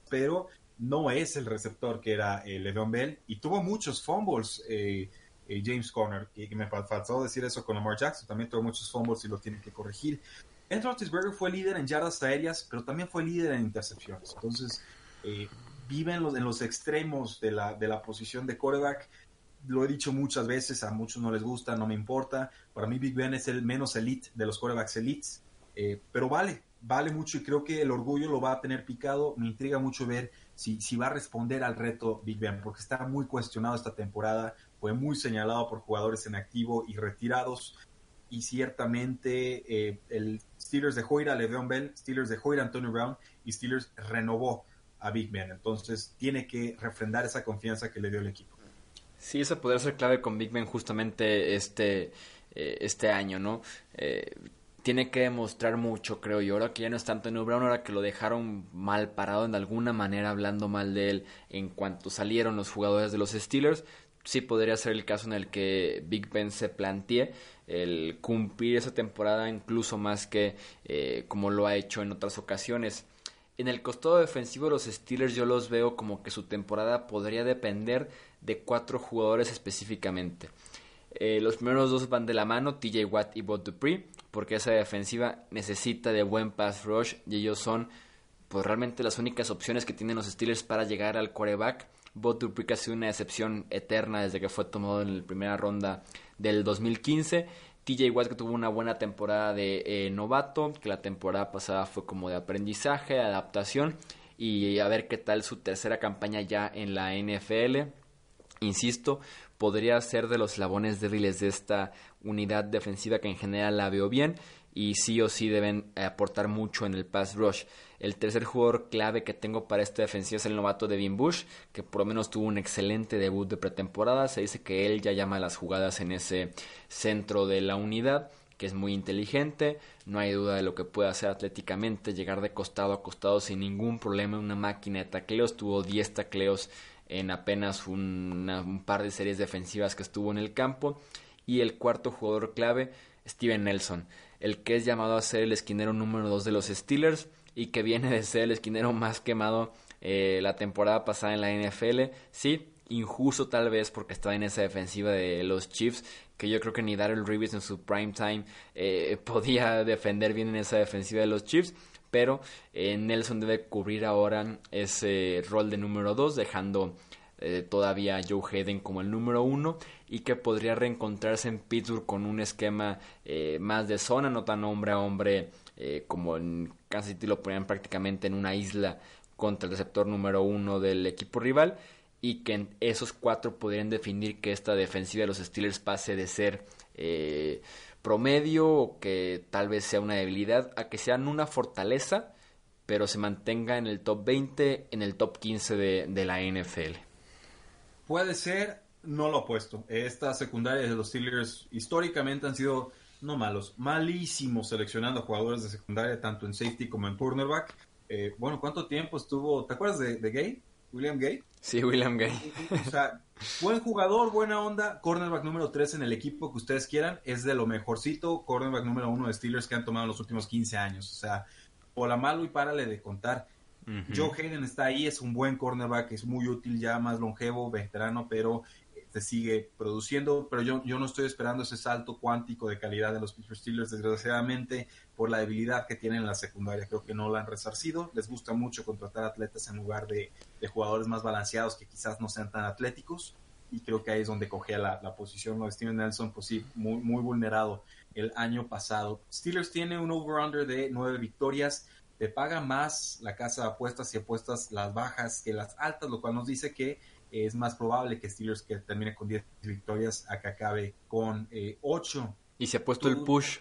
pero no es el receptor que era eh, Le'Veon Bell y tuvo muchos fumbles eh, eh, James Conner, que, que, me faltó decir eso con Lamar Jackson, también tuvo muchos fumbles y lo tiene que corregir. Ed Roethlisberger fue líder en yardas aéreas, pero también fue líder en intercepciones. Entonces, eh, vive en los, en los extremos de la, de la posición de quarterback. Lo he dicho muchas veces, a muchos no les gusta, no me importa. Para mí Big Ben es el menos elite de los quarterbacks elites, eh, pero vale, vale mucho y creo que el orgullo lo va a tener picado. Me intriga mucho ver si, si va a responder al reto Big Ben, porque está muy cuestionado esta temporada, fue muy señalado por jugadores en activo y retirados. Y ciertamente eh, el Steelers dejó ir a Le'Veon Bell, Steelers dejó ir a Antonio Brown y Steelers renovó a Big Ben. Entonces tiene que refrendar esa confianza que le dio el equipo. Sí, eso podría ser clave con Big Ben justamente este, eh, este año, ¿no? Eh, tiene que demostrar mucho, creo yo. Ahora que ya no es tanto Antonio Brown, ahora que lo dejaron mal parado en alguna manera, hablando mal de él en cuanto salieron los jugadores de los Steelers, sí podría ser el caso en el que Big Ben se plantee el cumplir esa temporada incluso más que eh, como lo ha hecho en otras ocasiones. En el costado defensivo de los Steelers yo los veo como que su temporada podría depender de cuatro jugadores específicamente. Eh, los primeros dos van de la mano, TJ Watt y Bob Dupree, porque esa defensiva necesita de buen pass rush y ellos son pues realmente las únicas opciones que tienen los Steelers para llegar al quarterback. Bob Dupree ha sido una excepción eterna desde que fue tomado en la primera ronda del 2015. TJ Watt que tuvo una buena temporada de eh, novato, que la temporada pasada fue como de aprendizaje, adaptación y a ver qué tal su tercera campaña ya en la NFL. Insisto, podría ser de los eslabones débiles de esta unidad defensiva que en general la veo bien y sí o sí deben aportar mucho en el pass rush. El tercer jugador clave que tengo para esta defensiva es el novato Devin Bush, que por lo menos tuvo un excelente debut de pretemporada. Se dice que él ya llama las jugadas en ese centro de la unidad, que es muy inteligente. No hay duda de lo que puede hacer atléticamente, llegar de costado a costado sin ningún problema. Una máquina de tacleos, tuvo 10 tacleos en apenas un par de series defensivas que estuvo en el campo. Y el cuarto jugador clave, Steven Nelson, el que es llamado a ser el esquinero número 2 de los Steelers y que viene de ser el esquinero más quemado eh, la temporada pasada en la NFL. Sí, injusto tal vez porque estaba en esa defensiva de los Chiefs, que yo creo que ni Darrell Reeves en su prime time eh, podía defender bien en esa defensiva de los Chiefs. Pero eh, Nelson debe cubrir ahora ese rol de número 2, dejando eh, todavía a Joe Hayden como el número 1 y que podría reencontrarse en Pittsburgh con un esquema más de zona, no tan hombre a hombre eh, como en Kansas City lo ponían prácticamente en una isla contra el receptor número uno del equipo rival y que esos cuatro podrían definir que esta defensiva de los Steelers pase de ser eh, promedio o que tal vez sea una debilidad a que sean una fortaleza pero se mantenga en el top 20, en el top 15 de, la NFL. Puede ser, no lo opuesto. Estas secundarias de los Steelers históricamente han sido no malos, malísimos seleccionando jugadores de secundaria, tanto en safety como en cornerback. Eh, bueno, ¿cuánto tiempo estuvo? ¿Te acuerdas de, de, Gay? ¿William Gay? Sí, William Gay. O sea, buen jugador, buena onda, cornerback número 3 en el equipo que ustedes quieran, es de lo mejorcito, cornerback número 1 de Steelers que han tomado en los últimos 15 años. O sea, por la malo y párale de contar. Uh -huh. Joe Hayden está ahí, es un buen cornerback, es muy útil ya, más longevo, veterano, pero se sigue produciendo, pero yo, yo no estoy esperando ese salto cuántico de calidad de los Pittsburgh Steelers, desgraciadamente, por la debilidad que tienen en la secundaria. Creo que no la han resarcido. Les gusta mucho contratar atletas en lugar de, de jugadores más balanceados que quizás no sean tan atléticos. y creo que ahí es donde cogea la, la posición. ¿no? Steven Nelson, pues sí, muy, muy vulnerado el año pasado. Steelers tiene un over-under de nueve victorias. Te paga más la casa de apuestas y apuestas las bajas que las altas, lo cual nos dice que es más probable que Steelers que termine con 10 victorias a que acabe con eh, 8. Y se ha puesto el push,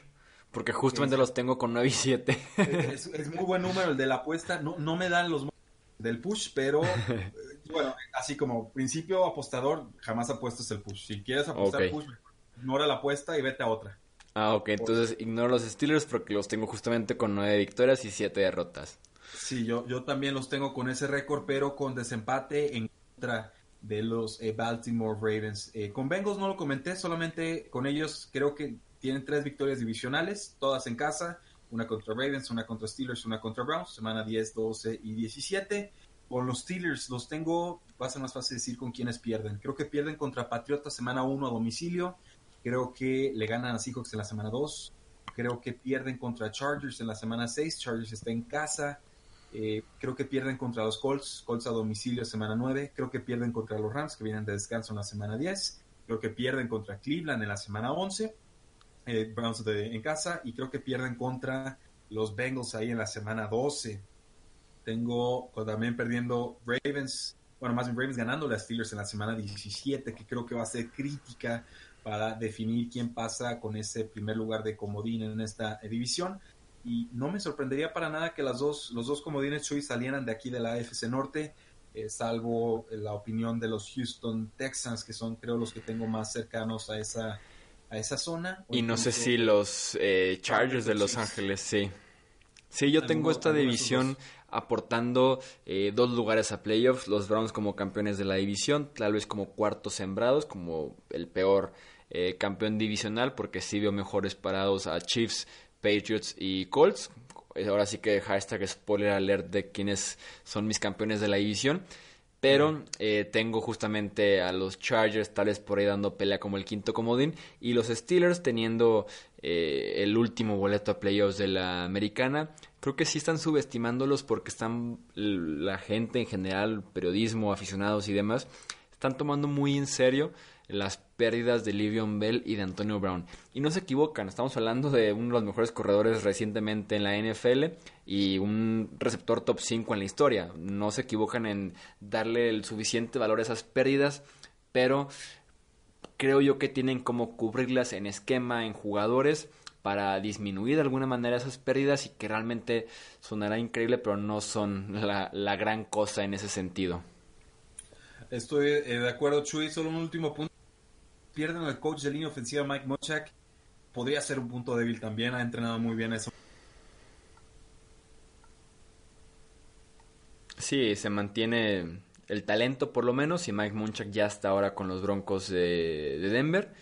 porque justamente los tengo con 9 y 7. Es, es, muy buen número el de la apuesta. No, no me dan los del push, pero eh, bueno, así como principio apostador, jamás apuestas el push. Si quieres apostar okay. push, ignora la apuesta y vete a otra. Ah, ok, entonces ignoro los Steelers porque los tengo justamente con 9 victorias y 7 derrotas. Sí, yo, yo también los tengo con ese récord, pero con desempate en contra de los eh, Baltimore Ravens. Eh, con Bengals no lo comenté, solamente con ellos creo que tienen tres victorias divisionales, todas en casa, una contra Ravens, una contra Steelers, una contra Browns, semana 10, 12 y 17. Con los Steelers los tengo, va a ser más fácil decir con quiénes pierden. Creo que pierden contra Patriotas semana 1 a domicilio, creo que le ganan a Seahawks en la semana 2, creo que pierden contra Chargers en la semana 6, Chargers está en casa, eh, creo que pierden contra los Colts, Colts a domicilio semana 9. Creo que pierden contra los Rams, que vienen de descanso en la semana 10. Creo que pierden contra Cleveland en la semana 11. Eh, Browns en casa. Y creo que pierden contra los Bengals ahí en la semana 12. Tengo también perdiendo Ravens, bueno, más bien Ravens ganando las Steelers en la semana 17, que creo que va a ser crítica para definir quién pasa con ese primer lugar de comodín en esta división y no me sorprendería para nada que las dos, los dos comodines Chuy salieran de aquí de la AFC Norte, eh, salvo la opinión de los Houston Texans, que son creo los que tengo más cercanos a esa, a esa zona. Y no sé si los eh, Chargers de Los Ángeles, sí. Sí, yo tengo esta división aportando eh, dos lugares a playoffs, los Browns como campeones de la división, tal vez como cuartos sembrados, como el peor eh, campeón divisional, porque sí veo mejores parados a Chiefs Patriots y Colts. Ahora sí que hashtag spoiler alert de quiénes son mis campeones de la división. Pero eh, tengo justamente a los Chargers tal vez por ahí dando pelea como el quinto comodín. Y los Steelers teniendo eh, el último boleto a playoffs de la americana. Creo que sí están subestimándolos porque están la gente en general, periodismo, aficionados y demás, están tomando muy en serio las pérdidas de Livion Bell y de Antonio Brown. Y no se equivocan, estamos hablando de uno de los mejores corredores recientemente en la NFL y un receptor top 5 en la historia. No se equivocan en darle el suficiente valor a esas pérdidas, pero creo yo que tienen como cubrirlas en esquema, en jugadores para disminuir de alguna manera esas pérdidas y que realmente sonará increíble, pero no son la, la gran cosa en ese sentido. Estoy eh, de acuerdo, Chuy. Solo un último punto pierden al coach de línea ofensiva Mike Mochak, podría ser un punto débil también, ha entrenado muy bien eso. Sí, se mantiene el talento por lo menos y Mike Munchak ya está ahora con los Broncos de, de Denver,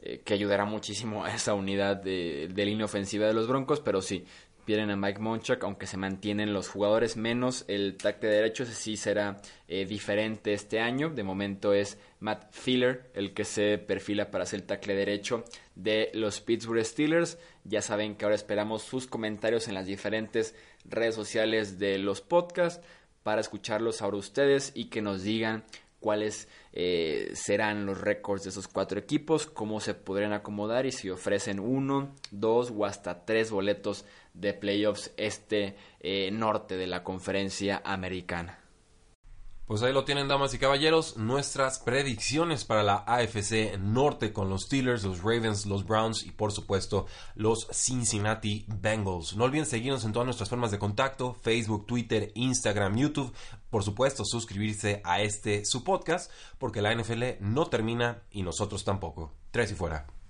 eh, que ayudará muchísimo a esa unidad de, de, línea ofensiva de los Broncos, pero sí, pierden a Mike Munchak, aunque se mantienen los jugadores menos el tackle de derecho, ese sí será eh, diferente este año. De momento es Matt Filler el que se perfila para ser el tackle derecho de los Pittsburgh Steelers. Ya saben que ahora esperamos sus comentarios en las diferentes redes sociales de los podcasts para escucharlos ahora ustedes y que nos digan cuáles eh, serán los récords de esos cuatro equipos, cómo se podrían acomodar y si ofrecen uno, dos o hasta tres boletos de playoffs este eh, norte de la conferencia americana. Pues ahí lo tienen, damas y caballeros, nuestras predicciones para la AFC Norte con los Steelers, los Ravens, los Browns y por supuesto los Cincinnati Bengals. No olviden seguirnos en todas nuestras formas de contacto, Facebook, Twitter, Instagram, YouTube. Por supuesto, suscribirse a este su podcast porque la NFL no termina y nosotros tampoco. Tres y fuera.